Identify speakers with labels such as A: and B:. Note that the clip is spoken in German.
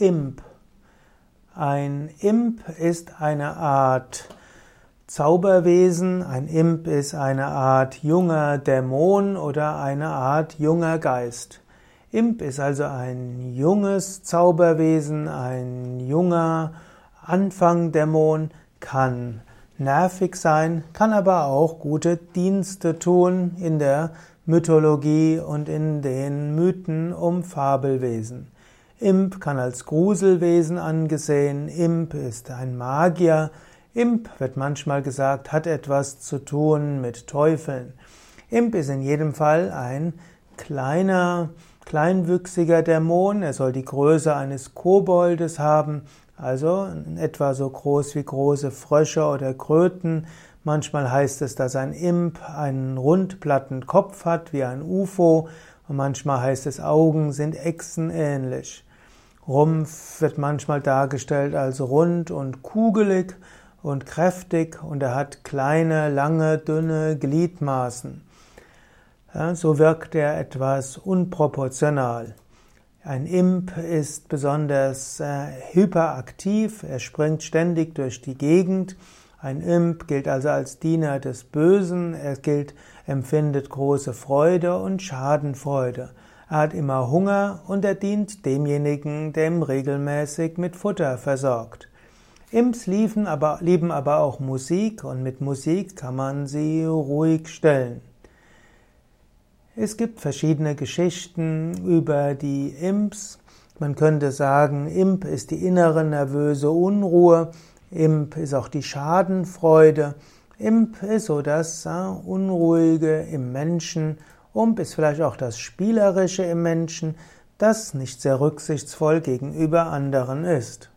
A: Imp. Ein Imp ist eine Art Zauberwesen, ein Imp ist eine Art junger Dämon oder eine Art junger Geist. Imp ist also ein junges Zauberwesen, ein junger Anfangdämon, kann nervig sein, kann aber auch gute Dienste tun in der Mythologie und in den Mythen um Fabelwesen. Imp kann als Gruselwesen angesehen, Imp ist ein Magier, Imp wird manchmal gesagt, hat etwas zu tun mit Teufeln. Imp ist in jedem Fall ein kleiner, kleinwüchsiger Dämon, er soll die Größe eines Koboldes haben, also etwa so groß wie große Frösche oder Kröten, Manchmal heißt es, dass ein Imp einen rundplatten Kopf hat wie ein UFO und manchmal heißt es, Augen sind Echsen ähnlich. Rumpf wird manchmal dargestellt als rund und kugelig und kräftig und er hat kleine, lange, dünne Gliedmaßen. Ja, so wirkt er etwas unproportional. Ein Imp ist besonders äh, hyperaktiv, er springt ständig durch die Gegend ein Imp gilt also als Diener des Bösen, er gilt, empfindet große Freude und Schadenfreude. Er hat immer Hunger und er dient demjenigen, der ihm regelmäßig mit Futter versorgt. Imps lieben aber, lieben aber auch Musik und mit Musik kann man sie ruhig stellen. Es gibt verschiedene Geschichten über die Imps. Man könnte sagen, Imp ist die innere nervöse Unruhe, Imp ist auch die Schadenfreude. Imp ist so das Unruhige im Menschen. Ump ist vielleicht auch das Spielerische im Menschen, das nicht sehr rücksichtsvoll gegenüber anderen ist.